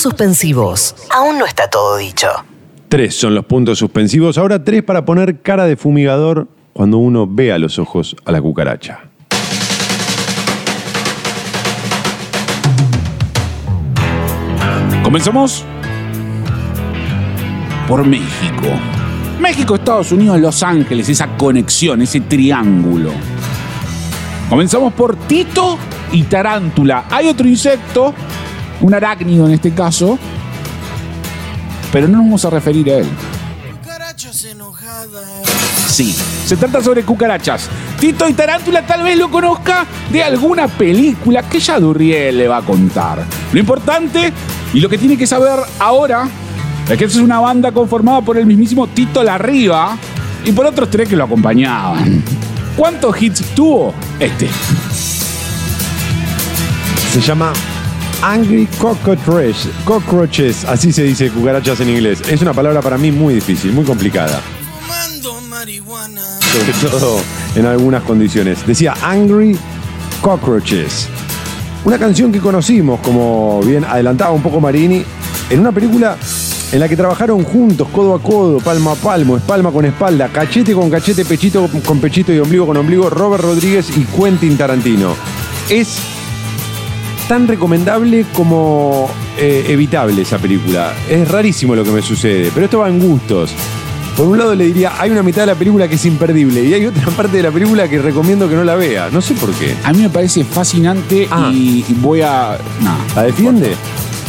suspensivos. Aún no está todo dicho. Tres son los puntos suspensivos. Ahora tres para poner cara de fumigador cuando uno ve a los ojos a la cucaracha. Comenzamos por México. México, Estados Unidos, Los Ángeles, esa conexión, ese triángulo. Comenzamos por Tito y Tarántula. Hay otro insecto, un arácnido en este caso, pero no nos vamos a referir a él. Sí, se trata sobre cucarachas. Tito y Tarántula tal vez lo conozca de alguna película que ya Durriel le va a contar. Lo importante y lo que tiene que saber ahora es que es una banda conformada por el mismísimo Tito Larriba y por otros tres que lo acompañaban. ¿Cuántos hits tuvo este? Se llama Angry Cockroaches. Cockroaches, así se dice cucarachas en inglés. Es una palabra para mí muy difícil, muy complicada. Sobre todo en algunas condiciones. Decía Angry Cockroaches. Una canción que conocimos, como bien adelantaba un poco Marini, en una película en la que trabajaron juntos, codo a codo, palmo a palmo, espalda con espalda, cachete con cachete, pechito con pechito y ombligo con ombligo, Robert Rodríguez y Quentin Tarantino. Es tan recomendable como eh, evitable esa película. Es rarísimo lo que me sucede, pero esto va en gustos. Por un lado le diría, hay una mitad de la película que es imperdible y hay otra parte de la película que recomiendo que no la vea. No sé por qué. A mí me parece fascinante Ah. y voy a. ¿La defiende?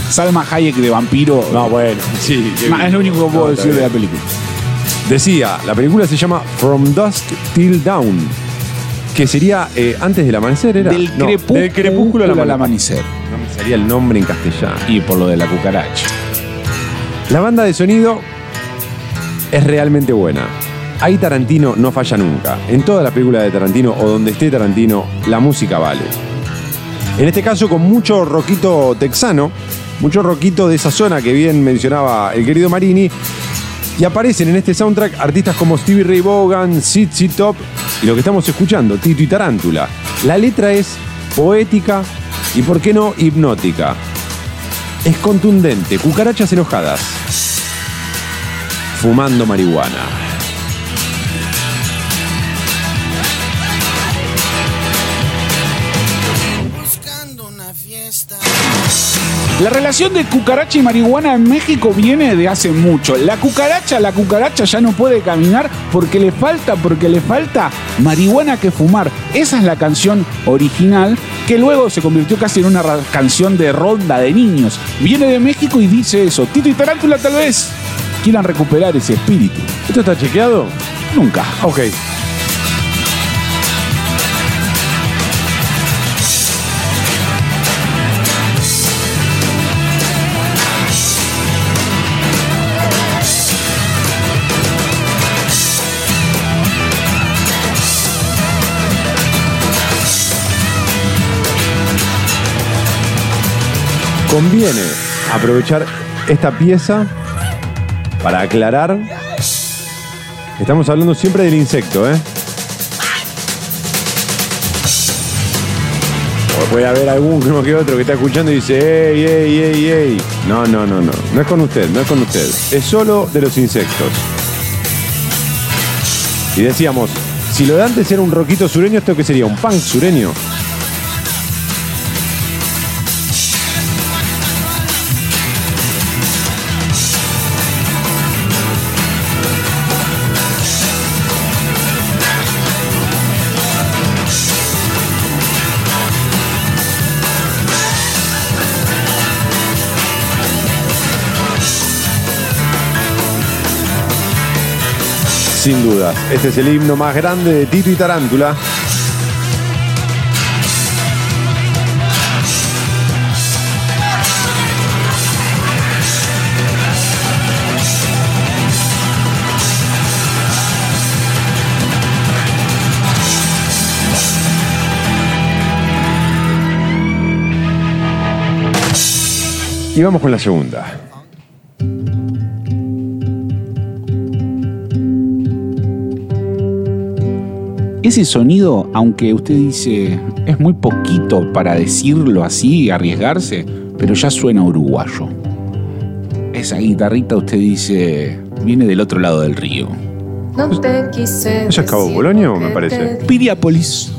Salma Hayek de vampiro. No, bueno, sí. Es lo único que puedo No, decir de la película. Decía, la película se llama From Dusk Till Dawn, que sería eh, antes del amanecer, ¿era? Del No, crepúsculo, del crepúsculo al al amanecer. No me salía el nombre en castellano. Y por lo de la cucaracha. La banda de sonido es realmente buena. Ahí Tarantino no falla nunca. En todas las películas de Tarantino o donde esté Tarantino, la música vale. En este caso con mucho roquito texano, mucho roquito de esa zona que bien mencionaba el querido Marini. Y aparecen en este soundtrack artistas como Stevie Ray Vaughan, Sitsi Top y lo que estamos escuchando, Tito y Tarántula. La letra es poética y, por qué no, hipnótica. Es contundente, cucarachas enojadas. Fumando marihuana. La relación de cucaracha y marihuana en México viene de hace mucho. La cucaracha, la cucaracha ya no puede caminar porque le falta, porque le falta marihuana que fumar. Esa es la canción original que luego se convirtió casi en una canción de ronda de niños. Viene de México y dice eso. Tito y Tarántula tal vez quieran recuperar ese espíritu. ¿Esto está chequeado? Nunca. Ok. Conviene aprovechar esta pieza para aclarar. Estamos hablando siempre del insecto, ¿eh? O puede haber alguno que otro que está escuchando y dice, ey, ey, ey, ey. No, no, no, no. No es con usted, no es con usted. Es solo de los insectos. Y decíamos, si lo de antes era un roquito sureño, ¿esto qué sería? ¿Un punk sureño? Sin dudas, este es el himno más grande de Tito y Tarántula. Y vamos con la segunda. Ese sonido, aunque usted dice es muy poquito para decirlo así, arriesgarse, pero ya suena uruguayo. esa guitarrita usted dice viene del otro lado del río. No te quise ¿Eso es Cabo Polonio, lo me parece? Piriápolis.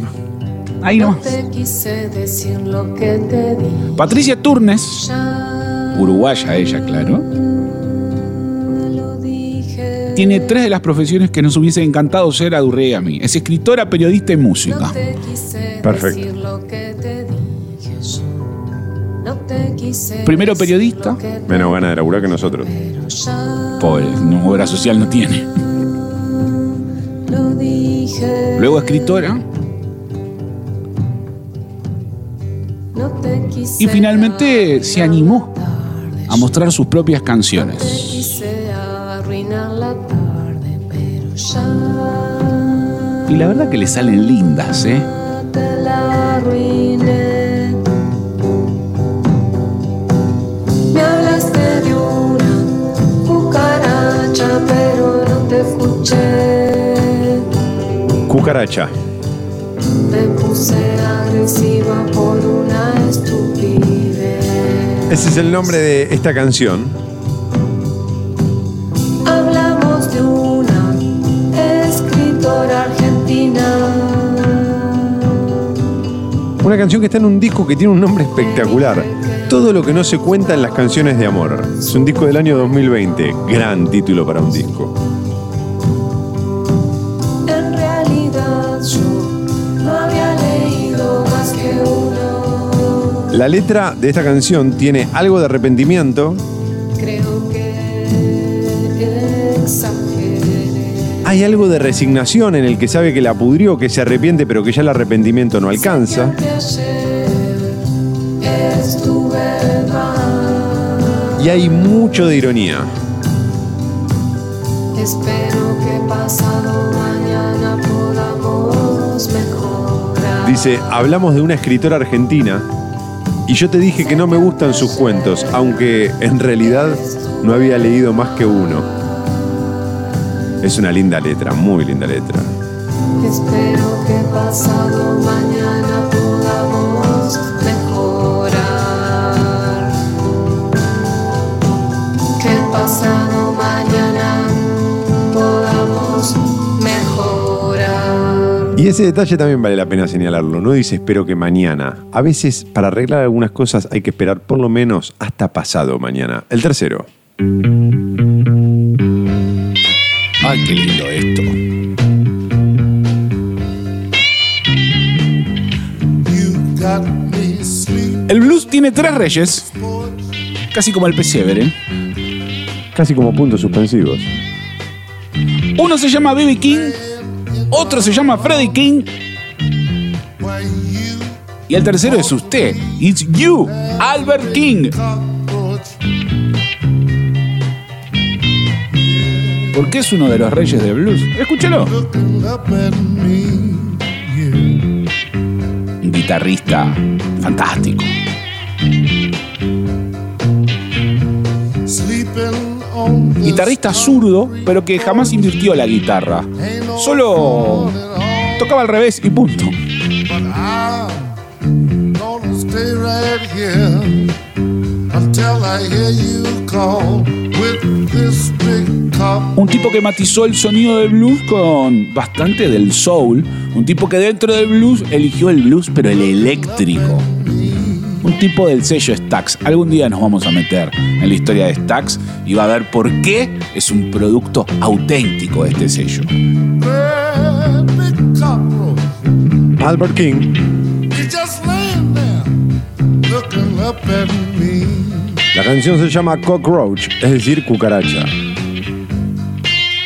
Ahí No nomás. te quise decir lo que te di. Patricia Turnes, Ya uruguaya ella, claro. Tiene tres de las profesiones que nos hubiese encantado ser a Durrey a mí. Es escritora, periodista y música. No te quise Perfecto. decir lo que te dije yo. No te quise Primero periodista. Menos ganas de laburar que nosotros. Pobre, no, obra social no tiene. lo dije. Luego escritora No te quise y finalmente se animó a mostrar sus propias canciones. Y la verdad que le salen lindas, ¿eh? te la arruiné. Me hablaste de una cucaracha, pero no te escuché. Cucaracha. Me puse agresiva por una estupidez. Ese es el nombre de esta canción. Argentina. Una canción que está en un disco que tiene un nombre espectacular. Todo lo que no se cuenta en las canciones de amor. Es un disco del año 2020. Gran título para un disco. En realidad yo no había leído más que uno. La letra de esta canción tiene algo de arrepentimiento. Creo Hay algo de resignación en el que sabe que la pudrió, que se arrepiente, pero que ya el arrepentimiento no alcanza. Y hay mucho de ironía. Dice, hablamos de una escritora argentina y yo te dije que no me gustan sus cuentos, aunque en realidad no había leído más que uno. Es una linda letra, muy linda letra. Espero que pasado mañana podamos mejorar. Que pasado mañana podamos mejorar. Y ese detalle también vale la pena señalarlo. No dice espero que mañana. A veces para arreglar algunas cosas hay que esperar por lo menos hasta pasado mañana. El tercero. Ay, qué lindo esto. El blues tiene tres reyes, casi como el pesebre. Casi como puntos suspensivos. Uno se llama B.B. King, otro se llama Freddie King y el tercero es usted. It's you, Albert King. ¿Por qué es uno de los reyes del blues? Escúchelo. Un guitarrista fantástico. Guitarrista zurdo, pero que jamás invirtió la guitarra. Solo tocaba al revés y punto. Un tipo que matizó el sonido del blues con bastante del soul. Un tipo que dentro del blues eligió el blues, pero el eléctrico. Un tipo del sello Stax. Algún día nos vamos a meter en la historia de Stax y va a ver por qué es un producto auténtico este sello. Albert King. La canción se llama Cockroach, es decir, cucaracha.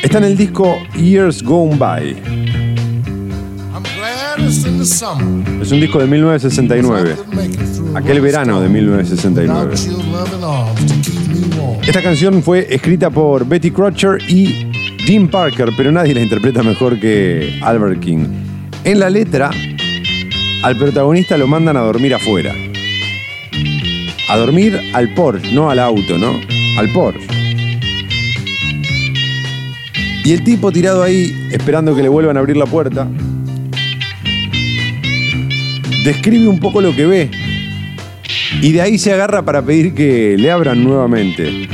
Está en el disco Years Gone By. Es un disco de 1969. Aquel verano de 1969. Esta canción fue escrita por Betty Crocher y Dean Parker, pero nadie la interpreta mejor que Albert King. En la letra, al protagonista lo mandan a dormir afuera. A dormir al Porsche, no al auto, ¿no? Al Porsche. Y el tipo tirado ahí, esperando que le vuelvan a abrir la puerta, describe un poco lo que ve. Y de ahí se agarra para pedir que le abran nuevamente.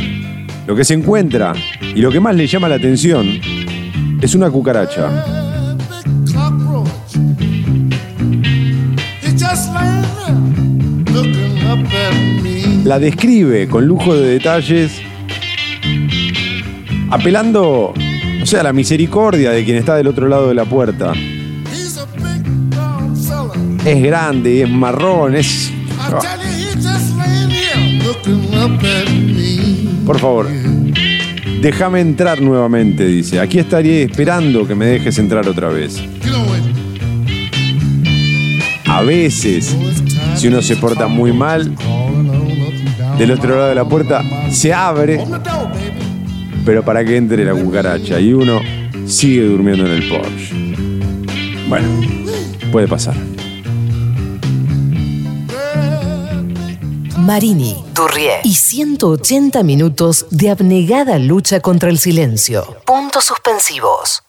Lo que se encuentra y lo que más le llama la atención es una cucaracha. La describe con lujo de detalles, apelando, o sea, la misericordia de quien está del otro lado de la puerta. Es grande, es marrón, es... Por favor, déjame entrar nuevamente, dice. Aquí estaría esperando que me dejes entrar otra vez. A veces, si uno se porta muy mal, del otro lado de la puerta se abre, pero para que entre la cucaracha y uno sigue durmiendo en el Porsche. Bueno, puede pasar. Marini, Durrié y 180 minutos de abnegada lucha contra el silencio. Puntos suspensivos.